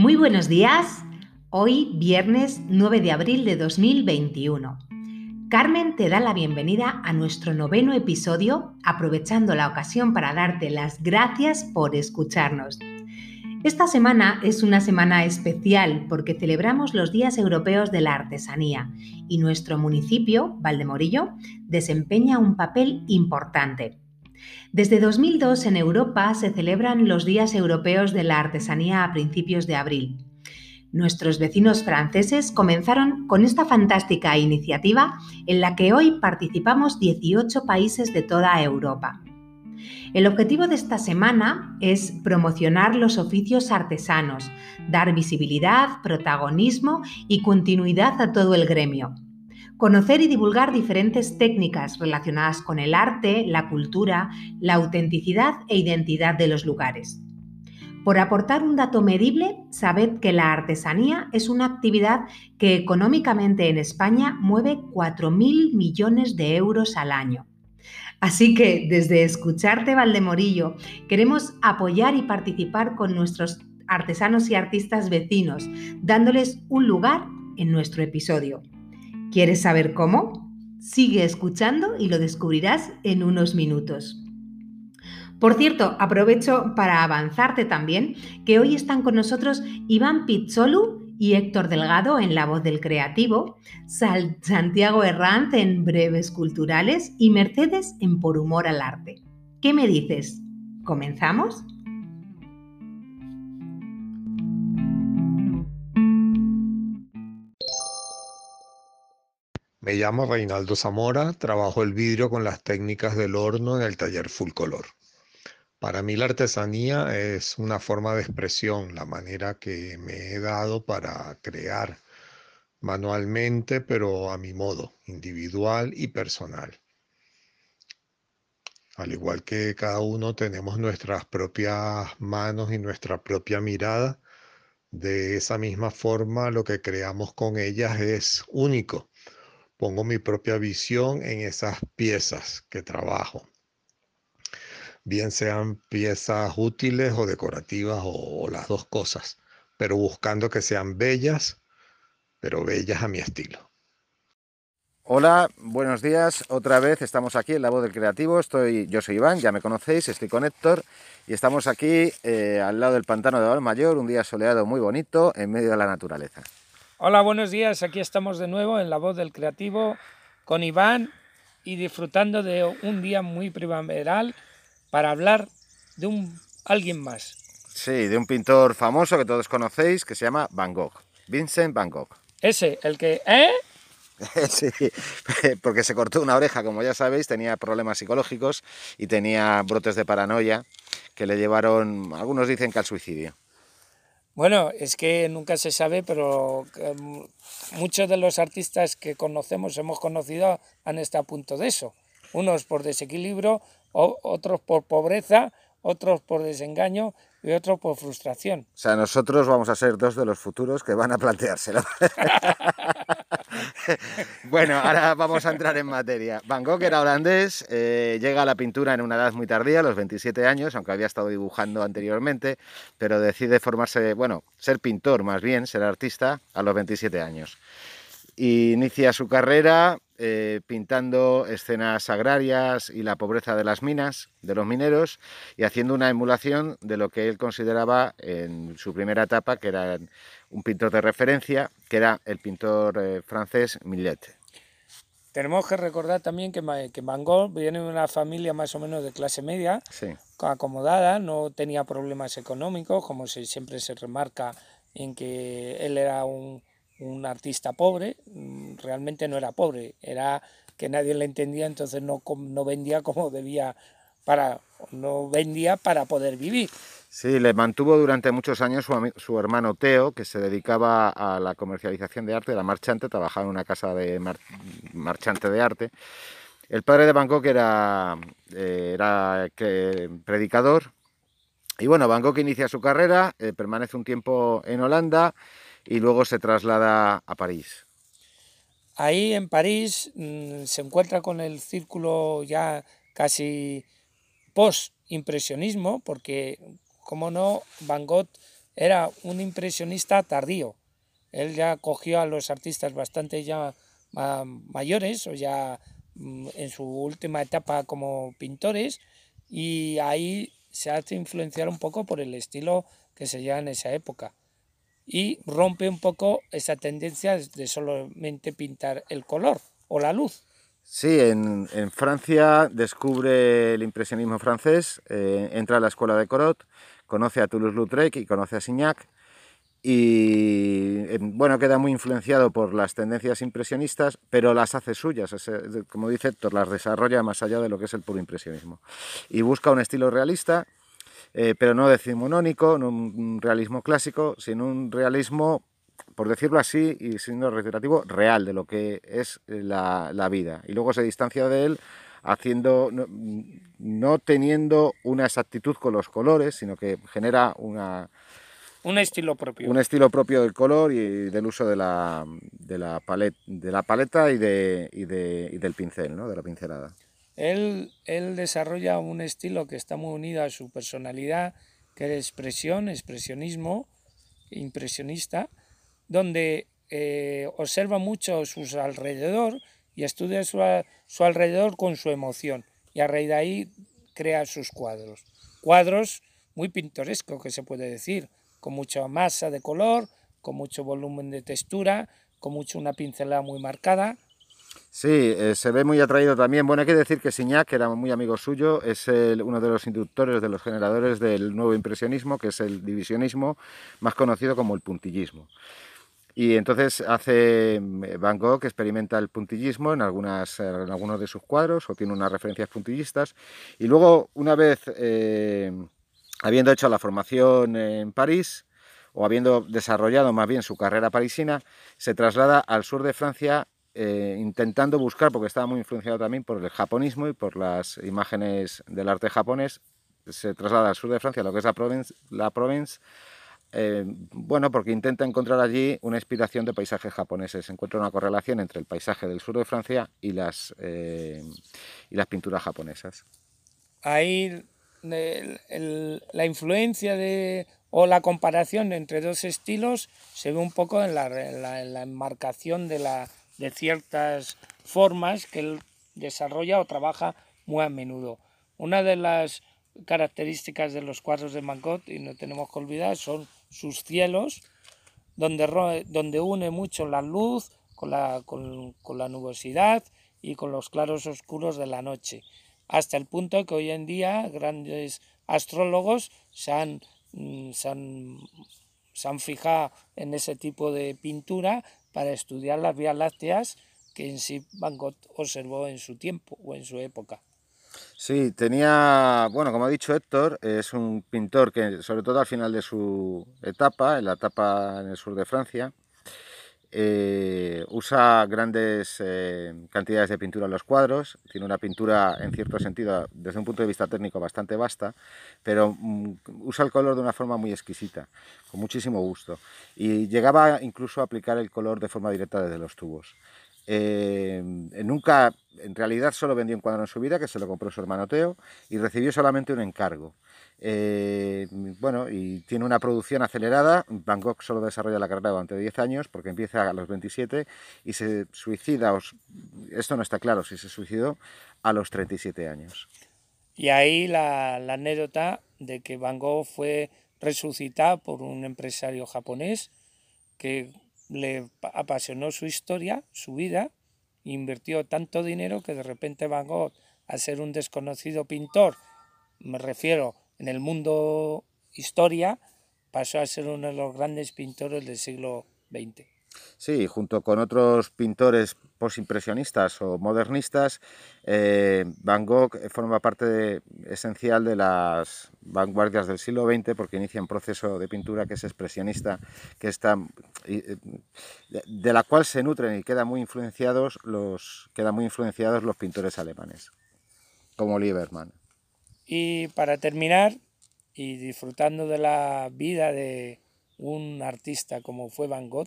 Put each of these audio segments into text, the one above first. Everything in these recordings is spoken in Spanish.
Muy buenos días. Hoy, viernes 9 de abril de 2021. Carmen te da la bienvenida a nuestro noveno episodio, aprovechando la ocasión para darte las gracias por escucharnos. Esta semana es una semana especial porque celebramos los Días Europeos de la Artesanía y nuestro municipio, Valdemorillo, desempeña un papel importante. Desde 2002 en Europa se celebran los Días Europeos de la Artesanía a principios de abril. Nuestros vecinos franceses comenzaron con esta fantástica iniciativa en la que hoy participamos 18 países de toda Europa. El objetivo de esta semana es promocionar los oficios artesanos, dar visibilidad, protagonismo y continuidad a todo el gremio conocer y divulgar diferentes técnicas relacionadas con el arte, la cultura, la autenticidad e identidad de los lugares. Por aportar un dato medible, sabed que la artesanía es una actividad que económicamente en España mueve 4.000 millones de euros al año. Así que desde Escucharte Valdemorillo queremos apoyar y participar con nuestros artesanos y artistas vecinos, dándoles un lugar en nuestro episodio. ¿Quieres saber cómo? Sigue escuchando y lo descubrirás en unos minutos. Por cierto, aprovecho para avanzarte también que hoy están con nosotros Iván Pizzolu y Héctor Delgado en La Voz del Creativo, Santiago Herranz en Breves Culturales y Mercedes en Por Humor al Arte. ¿Qué me dices? ¿Comenzamos? Me llamo Reinaldo Zamora, trabajo el vidrio con las técnicas del horno en el taller Full Color. Para mí la artesanía es una forma de expresión, la manera que me he dado para crear manualmente, pero a mi modo, individual y personal. Al igual que cada uno tenemos nuestras propias manos y nuestra propia mirada, de esa misma forma lo que creamos con ellas es único pongo mi propia visión en esas piezas que trabajo, bien sean piezas útiles o decorativas o, las dos cosas, pero buscando que sean bellas, pero bellas a mi estilo. Hola, buenos días. Otra vez estamos aquí en La Voz del Creativo. Estoy, yo soy Iván, ya me conocéis, estoy con Héctor y estamos aquí eh, al lado del pantano de Valmayor, un día soleado muy bonito en medio de la naturaleza. Hola, buenos días. Aquí estamos de nuevo en La Voz del Creativo con Iván y disfrutando de un día muy primaveral para hablar de un alguien más. Sí, de un pintor famoso que todos conocéis que se llama Van Gogh, Vincent Van Gogh. Ese, el que, ¿eh? sí, porque se cortó una oreja, como ya sabéis, tenía problemas psicológicos y tenía brotes de paranoia que le llevaron, algunos dicen que al suicidio. Bueno, es que nunca se sabe, pero em, muchos de los artistas que conocemos, hemos conocido, han estado a punto de eso. Unos por desequilibrio, otros por pobreza, otros por desengaño y otros por frustración. O sea, nosotros vamos a ser dos de los futuros que van a planteárselo. bueno, ahora vamos a entrar en materia. Van Gogh era holandés, eh, llega a la pintura en una edad muy tardía, a los 27 años, aunque había estado dibujando anteriormente, pero decide formarse, bueno, ser pintor más bien, ser artista, a los 27 años. inicia su carrera eh, pintando escenas agrarias y la pobreza de las minas, de los mineros, y haciendo una emulación de lo que él consideraba en su primera etapa, que era un pintor de referencia, que era el pintor eh, francés Millet. Tenemos que recordar también que, que Van Gogh viene de una familia más o menos de clase media, acomodada, no tenía problemas económicos, como se, siempre se remarca en que él era un, un, artista pobre, mm, realmente no era pobre, era que nadie le entendía, entonces no, no vendía como debía para, no vendía para poder vivir. Sí, le mantuvo durante muchos años su, hermano Teo, que se dedicaba a la comercialización de arte, era marchante, trabajaba en una casa de marchante de arte. El padre de Bangkok era, eh, era predicador. Y bueno, Bangkok inicia su carrera, eh, permanece un tiempo en Holanda y luego se traslada a París. Ahí en París mm, se encuentra con el círculo ya casi post-impresionismo, porque como no, Van Gogh era un impresionista tardío. Él ya cogió a los artistas bastante ya mayores o ya mm, en su última etapa como pintores y ahí se hace influenciar un poco por el estilo que se lleva en esa época y rompe un poco esa tendencia de solamente pintar el color o la luz. Sí, en, Francia descubre el impresionismo francés, eh, entra a la escuela de Corot, conoce a Toulouse-Lautrec y conoce a Signac y eh, bueno, queda muy influenciado por las tendencias impresionistas, pero las hace suyas, como dice Héctor, las desarrolla más allá de lo que es el puro impresionismo. Y busca un estilo realista, eh, pero no decimonónico, no un realismo clásico, sino un realismo, por decirlo así, y siendo reiterativo, real de lo que es la, la vida. Y luego se distancia de él haciendo, no, no teniendo una exactitud con los colores, sino que genera una un estilo propio. Un estilo propio del color y del uso de la, de la, de la paleta y, de, y, de, y del pincel, ¿no? de la pincelada. Él, desarrolla un estilo que está muy unido a su personalidad, que es expresión, expresionismo, impresionista, donde eh, observa mucho su alrededor y estudia su, su alrededor con su emoción y a raíz de ahí crea sus cuadros. Cuadros muy pintorescos, que se puede decir, con mucha masa de color, con mucho volumen de textura, con mucho una pincelada muy marcada. Sí, eh, se ve muy atraído también. Bueno, hay que decir que Signac, que era muy amigo suyo, es uno de los inductores, de los generadores del nuevo impresionismo, que es el divisionismo, más conocido como el puntillismo. Y entonces hace eh, Van Gogh, experimenta el puntillismo en, algunas, en algunos de sus cuadros o tiene unas referencias puntillistas. Y luego, una vez eh, habiendo hecho la formación en París o habiendo desarrollado más bien su carrera parisina, se traslada al sur de Francia eh, intentando buscar, porque estaba muy influenciado también por el japonismo y por las imágenes del arte japonés, se traslada al sur de Francia, lo que es la Provence, la Provence eh, bueno, porque intenta encontrar allí una inspiración de paisajes japoneses. Encuentra una correlación entre el paisaje del sur de Francia y las, eh, y las pinturas japonesas. Ahí la influencia de, o la comparación entre dos estilos se ve un poco en la, la, enmarcación de, la, de ciertas formas que él desarrolla o trabaja muy a menudo. Una de las características de los cuadros de Van y no tenemos que olvidar, son sus cielos, donde, donde une mucho la luz con la, con, la nubosidad y con los claros oscuros de la noche hasta el punto que hoy en día grandes astrólogos se han, mm, se han, fijado en ese tipo de pintura para estudiar las vías lácteas que en sí Van Gogh observó en su tiempo o en su época. Sí, tenía, bueno, como ha dicho Héctor, es un pintor que sobre todo al final de su etapa, en la etapa en el sur de Francia, eh, usa grandes eh, cantidades de pintura en los cuadros, tiene una pintura en cierto sentido desde un punto de vista técnico bastante vasta, pero mm, usa el color de una forma muy exquisita, con muchísimo gusto. Y llegaba incluso a aplicar el color de forma directa desde los tubos. Eh, nunca, en realidad solo vendió un cuadro en su vida, que se lo compró su hermano Teo, y recibió solamente un encargo. Eh, bueno, y tiene una producción acelerada. Van Gogh solo desarrolla la carrera durante 10 años porque empieza a los 27 y se suicida, esto no está claro si se suicidó, a los 37 años. Y ahí la, la anécdota de que Van Gogh fue resucitado por un empresario japonés que le apasionó su historia, su vida, invirtió tanto dinero que de repente Van Gogh, al ser un desconocido pintor, me refiero en el mundo historia, pasó a ser uno de los grandes pintores del siglo XX. Sí, junto con otros pintores posimpresionistas o modernistas, eh, Van Gogh forma parte esencial de las vanguardias del siglo XX porque inicia un proceso de pintura que es expresionista, que está, eh, de, la cual se nutren y quedan muy influenciados los, quedan muy influenciados los pintores alemanes, como Liebermann. Y para terminar, y disfrutando de la vida de un artista como fue Van Gogh,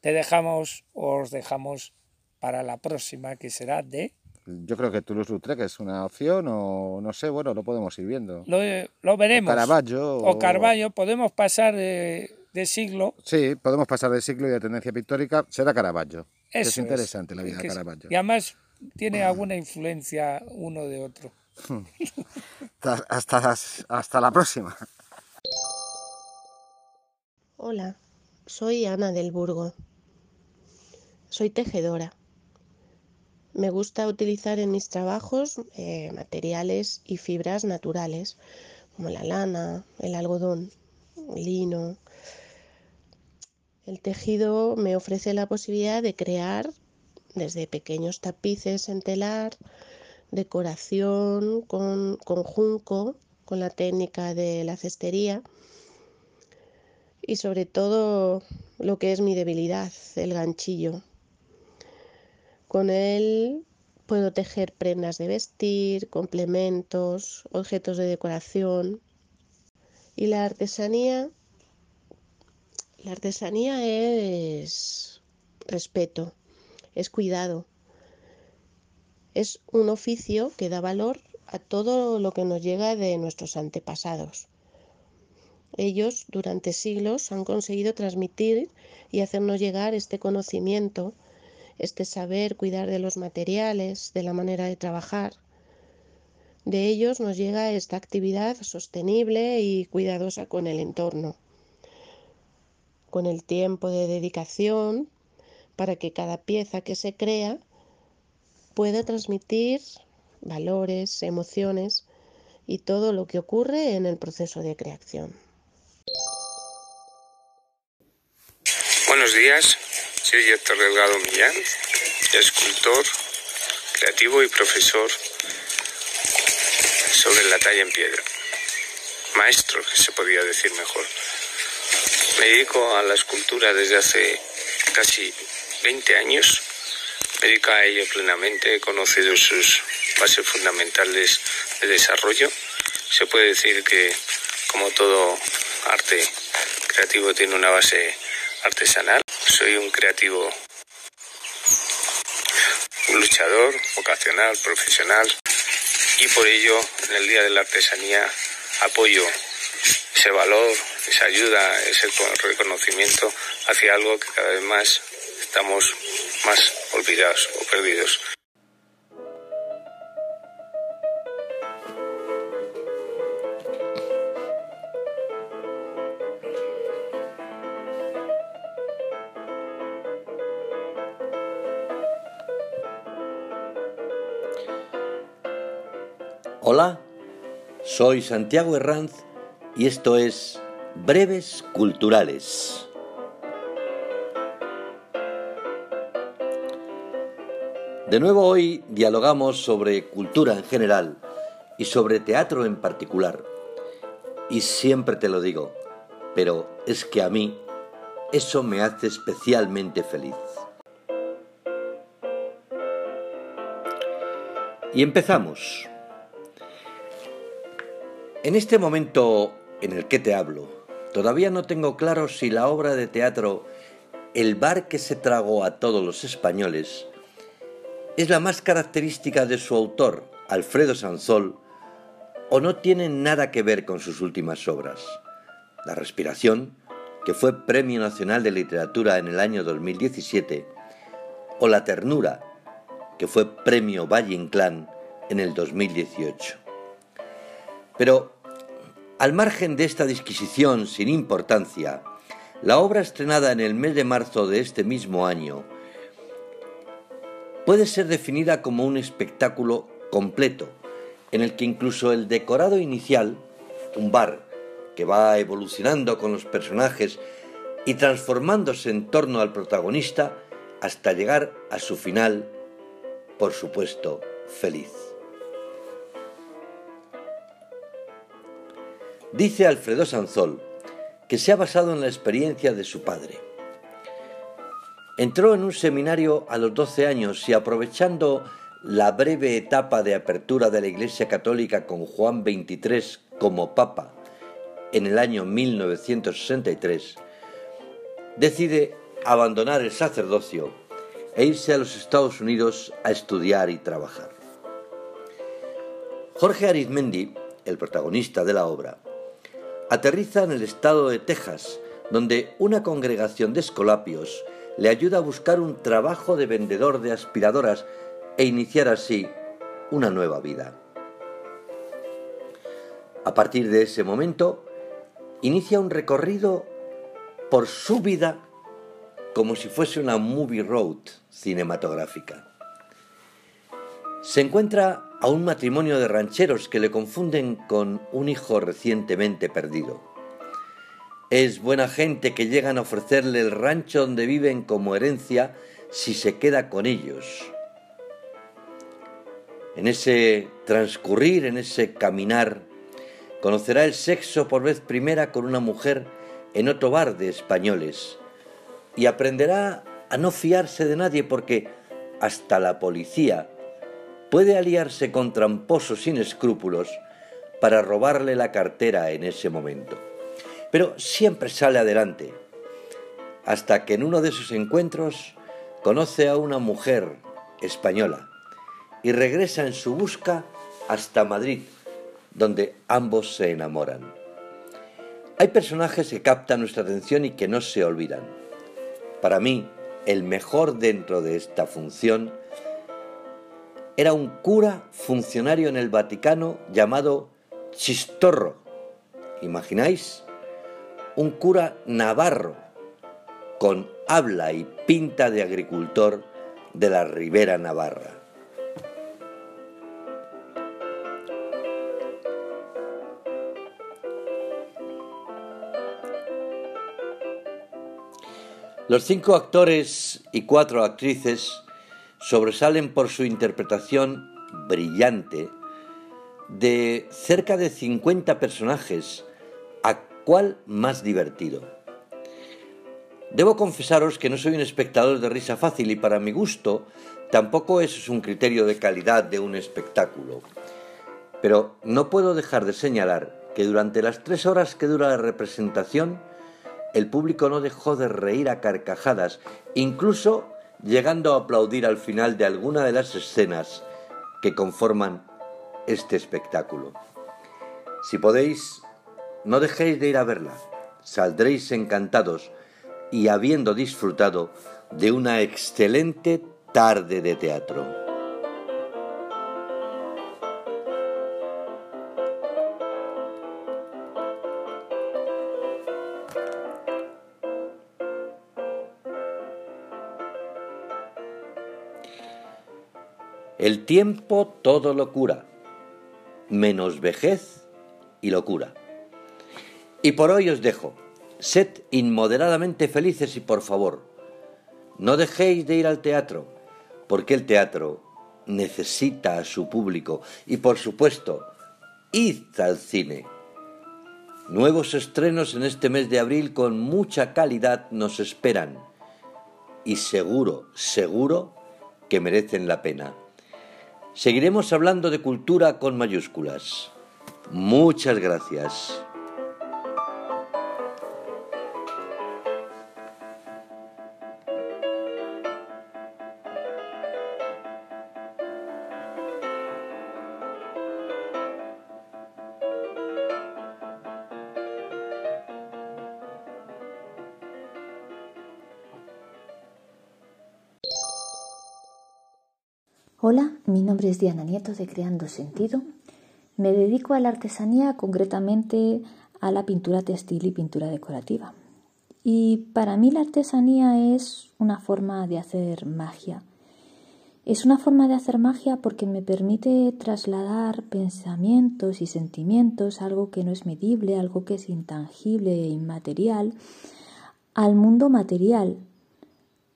te dejamos, os dejamos para la próxima, que será de... yo creo que Toulouse-Lautrec es una opción o no sé, bueno, lo podemos ir viendo. Lo, lo veremos. O Caravaggio. O, Caravaggio, podemos pasar de, siglo. Sí, podemos pasar de siglo y de tendencia pictórica. Será Caravaggio. es interesante la vida de Caravaggio. Y además tiene alguna influencia uno de otro. hasta, la próxima. Hola, soy Ana del Burgo. Soy tejedora. Me gusta utilizar en mis trabajos eh, materiales y fibras naturales, como la lana, el algodón, el lino. El tejido me ofrece la posibilidad de crear desde pequeños tapices en telar, decoración con, con junco, con la técnica de la cestería y sobre todo lo que es mi debilidad, el ganchillo. Con él puedo tejer prendas de vestir, complementos, objetos de decoración. Y la artesanía, la artesanía es respeto, es cuidado. Es un oficio que da valor a todo lo que nos llega de nuestros antepasados. Ellos durante siglos han conseguido transmitir y hacernos llegar este conocimiento este saber cuidar de los materiales, de la manera de trabajar. De ellos nos llega esta actividad sostenible y cuidadosa con el entorno, con el tiempo de dedicación para que cada pieza que se crea pueda transmitir valores, emociones y todo lo que ocurre en el proceso de creación. Buenos días, soy Héctor Delgado Millán, escultor, creativo y profesor sobre la talla en piedra. Maestro, se podría decir mejor. Me dedico a la escultura desde hace casi 20 años. Me dedico a ello plenamente, he conocido sus bases fundamentales de desarrollo. Se puede decir que, como todo arte creativo, tiene una base artesanal. Soy un creativo, luchador vocacional, profesional y por ello en el Día de la Artesanía apoyo ese valor, esa ayuda, ese reconocimiento hacia algo que cada vez más estamos más olvidados o perdidos. Hola, soy Santiago Herranz y esto es Breves Culturales. De nuevo hoy dialogamos sobre cultura en general y sobre teatro en particular. Y siempre te lo digo, pero es que a mí eso me hace especialmente feliz. Y empezamos. En este momento en el que te hablo, todavía no tengo claro si la obra de teatro El bar que se tragó a todos los españoles es la más característica de su autor, Alfredo Sanzol, o no tiene nada que ver con sus últimas obras. La Respiración, que fue Premio Nacional de Literatura en el año 2017, o La Ternura, que fue Premio Valle Inclán en el 2018. Pero al margen de esta disquisición sin importancia, la obra estrenada en el mes de marzo de este mismo año puede ser definida como un espectáculo completo, en el que incluso el decorado inicial, un bar que va evolucionando con los personajes y transformándose en torno al protagonista hasta llegar a su final, por supuesto, feliz. Dice Alfredo Sanzol que se ha basado en la experiencia de su padre. Entró en un seminario a los 12 años y aprovechando la breve etapa de apertura de la Iglesia Católica con Juan XXIII como Papa en el año 1963, decide abandonar el sacerdocio e irse a los Estados Unidos a estudiar y trabajar. Jorge Arizmendi, el protagonista de la obra, aterriza en el estado de Texas, donde una congregación de escolapios le ayuda a buscar un trabajo de vendedor de aspiradoras e iniciar así una nueva vida. A partir de ese momento, inicia un recorrido por su vida como si fuese una movie road cinematográfica. Se encuentra a un matrimonio de rancheros que le confunden con un hijo recientemente perdido. Es buena gente que llegan a ofrecerle el rancho donde viven como herencia si se queda con ellos. En ese transcurrir, en ese caminar, conocerá el sexo por vez primera con una mujer en otro bar de españoles y aprenderá a no fiarse de nadie porque hasta la policía puede aliarse con tramposos sin escrúpulos para robarle la cartera en ese momento. Pero siempre sale adelante, hasta que en uno de sus encuentros conoce a una mujer española y regresa en su busca hasta Madrid, donde ambos se enamoran. Hay personajes que captan nuestra atención y que no se olvidan. Para mí, el mejor dentro de esta función era un cura funcionario en el Vaticano llamado Chistorro. ¿Imagináis? Un cura navarro con habla y pinta de agricultor de la Ribera Navarra. Los cinco actores y cuatro actrices sobresalen por su interpretación brillante de cerca de 50 personajes, cuál más divertido. Debo confesaros que no soy un espectador de risa fácil y para mi gusto tampoco eso es un criterio de calidad de un espectáculo. Pero no puedo dejar de señalar que durante las tres horas que dura la representación, el público no dejó de reír a carcajadas, incluso llegando a aplaudir al final de alguna de las escenas que conforman este espectáculo. Si podéis, no dejéis de ir a verla, saldréis encantados y habiendo disfrutado de una excelente tarde de teatro. El tiempo todo lo cura, menos vejez y locura. Y por hoy os dejo. Sed inmoderadamente felices y por favor, no dejéis de ir al teatro, porque el teatro necesita a su público y por supuesto, id al cine. Nuevos estrenos en este mes de abril con mucha calidad nos esperan y seguro, seguro que merecen la pena. Seguiremos hablando de cultura con mayúsculas. Muchas gracias. Hola, mi nombre es Diana Nieto de Creando Sentido. Me dedico a la artesanía, concretamente a la pintura textil y pintura decorativa. Y para mí la artesanía es una forma de hacer magia. Es una forma de hacer magia porque me permite trasladar pensamientos y sentimientos, algo que no es medible, algo que es intangible e inmaterial, al mundo material,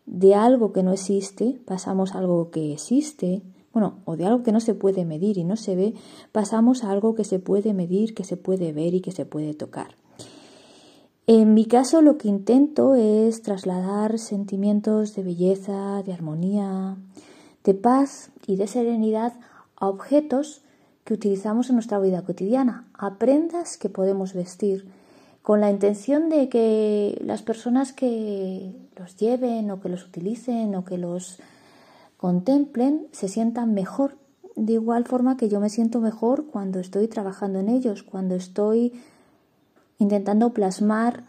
de algo que no existe pasamos a algo que existe, bueno, o de algo que no se puede medir y no se ve, pasamos a algo que se puede medir, que se puede ver y que se puede tocar. En mi caso lo que intento es trasladar sentimientos de belleza, de armonía, de paz y de serenidad a objetos que utilizamos en nuestra vida cotidiana, a prendas que podemos vestir, con la intención de que las personas que los lleven o que los utilicen o que los contemplen se sientan mejor de igual forma que yo me siento mejor cuando estoy trabajando en ellos, cuando estoy intentando plasmar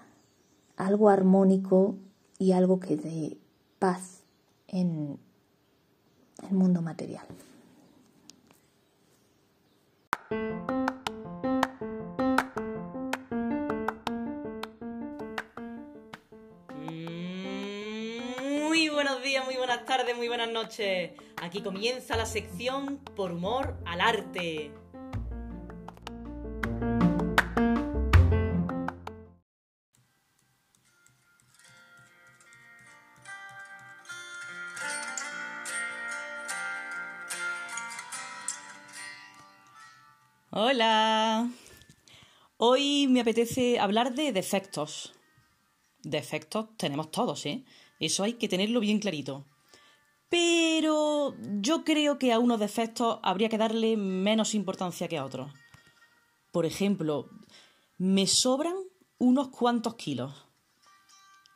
algo armónico y algo que dé paz en el mundo material. Buenos días, muy buenas tardes, muy buenas noches. Aquí comienza la sección Por humor al arte. Hola. Hoy me apetece hablar de defectos. Defectos tenemos todos, ¿eh? Eso hay que tenerlo bien clarito. Pero yo creo que a unos defectos habría que darle menos importancia que a otros. Por ejemplo, me sobran unos cuantos kilos.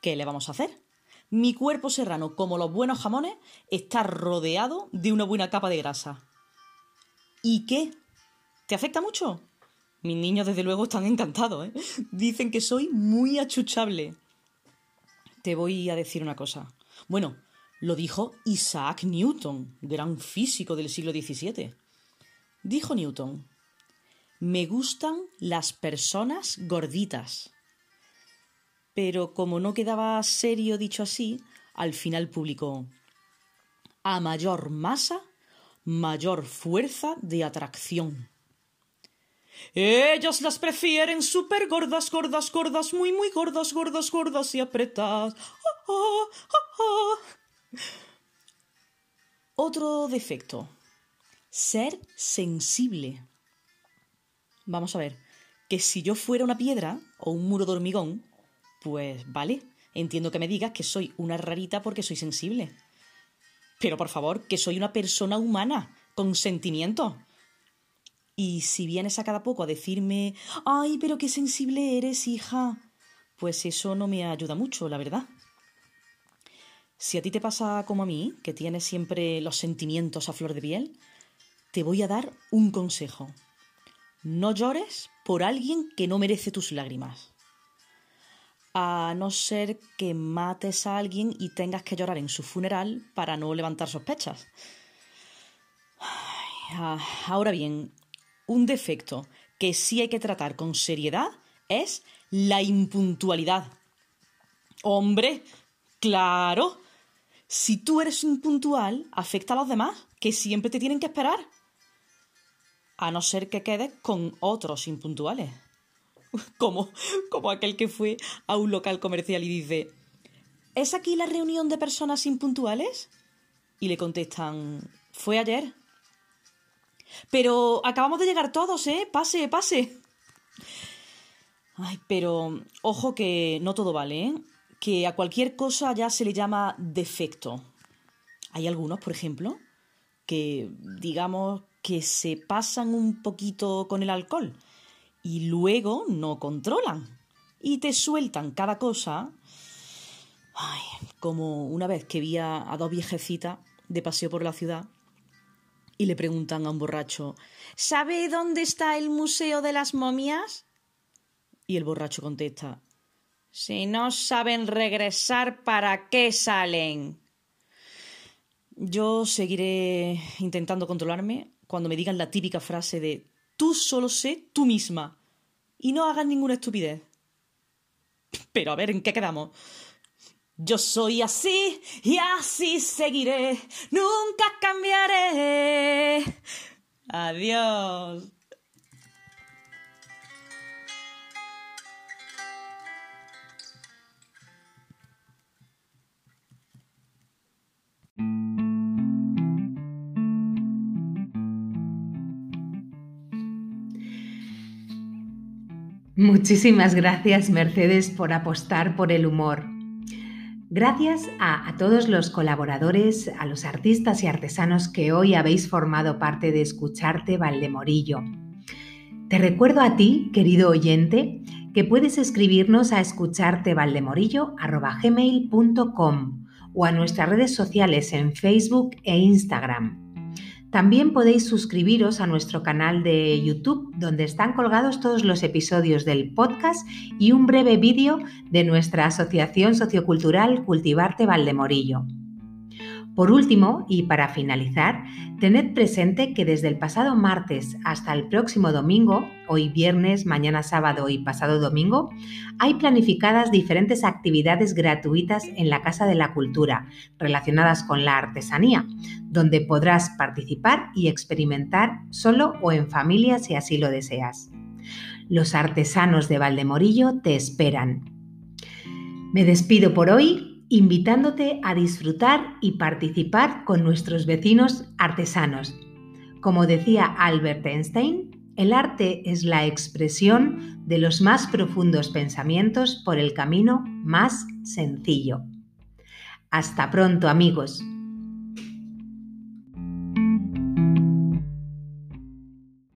¿Qué le vamos a hacer? Mi cuerpo serrano, como los buenos jamones, está rodeado de una buena capa de grasa. ¿Y qué? ¿Te afecta mucho? Mis niños desde luego están encantados, ¿eh? Dicen que soy muy achuchable. Te voy a decir una cosa. Bueno, lo dijo Isaac Newton, gran físico del siglo XVII. Dijo Newton, me gustan las personas gorditas. Pero como no quedaba serio dicho así, al final publicó, a mayor masa, mayor fuerza de atracción. Ellas las prefieren súper gordas, gordas, gordas, muy, muy gordas, gordas, gordas y apretadas. Otro defecto. Ser sensible. Vamos a ver, que si yo fuera una piedra o un muro de hormigón, pues vale, entiendo que me digas que soy una rarita porque soy sensible. Pero por favor, que soy una persona humana, con sentimientos. Y si vienes a cada poco a decirme, ay, pero qué sensible eres, hija, pues eso no me ayuda mucho, la verdad. Si a ti te pasa como a mí, que tienes siempre los sentimientos a flor de piel, te voy a dar un consejo. No llores por alguien que no merece tus lágrimas. A no ser que mates a alguien y tengas que llorar en su funeral para no levantar sospechas. Ah, ahora bien, un defecto que sí hay que tratar con seriedad es la impuntualidad. Hombre, claro. Si tú eres impuntual, afecta a los demás, que siempre te tienen que esperar. A no ser que quedes con otros impuntuales. Como, como aquel que fue a un local comercial y dice, ¿es aquí la reunión de personas impuntuales? Y le contestan, fue ayer. Pero acabamos de llegar todos, ¿eh? Pase, pase. Ay, pero ojo que no todo vale, ¿eh? Que a cualquier cosa ya se le llama defecto. Hay algunos, por ejemplo, que digamos que se pasan un poquito con el alcohol y luego no controlan y te sueltan cada cosa. Ay, como una vez que vi a, a dos viejecitas de paseo por la ciudad y le preguntan a un borracho ¿Sabe dónde está el Museo de las Momias? Y el borracho contesta Si no saben regresar, ¿para qué salen? Yo seguiré intentando controlarme cuando me digan la típica frase de tú solo sé tú misma y no hagas ninguna estupidez. Pero a ver, ¿en qué quedamos? Yo soy así y así seguiré, nunca cambiaré. Adiós. Muchísimas gracias Mercedes por apostar por el humor. Gracias a, todos los colaboradores, a los artistas y artesanos que hoy habéis formado parte de Escucharte Valdemorillo. Te recuerdo a ti, querido oyente, que puedes escribirnos a escuchartevaldemorillo.com o a nuestras redes sociales en Facebook e Instagram. También podéis suscribiros a nuestro canal de YouTube, donde están colgados todos los episodios del podcast y un breve vídeo de nuestra Asociación Sociocultural Cultivarte Valdemorillo. Por último, y para finalizar, tened presente que desde el pasado martes hasta el próximo domingo, hoy viernes, mañana sábado y pasado domingo, hay planificadas diferentes actividades gratuitas en la Casa de la Cultura relacionadas con la artesanía, donde podrás participar y experimentar solo o en familia si así lo deseas. Los artesanos de Valdemorillo te esperan. Me despido por hoy invitándote a disfrutar y participar con nuestros vecinos artesanos. Como decía Albert Einstein, el arte es la expresión de los más profundos pensamientos por el camino más sencillo. Hasta pronto amigos.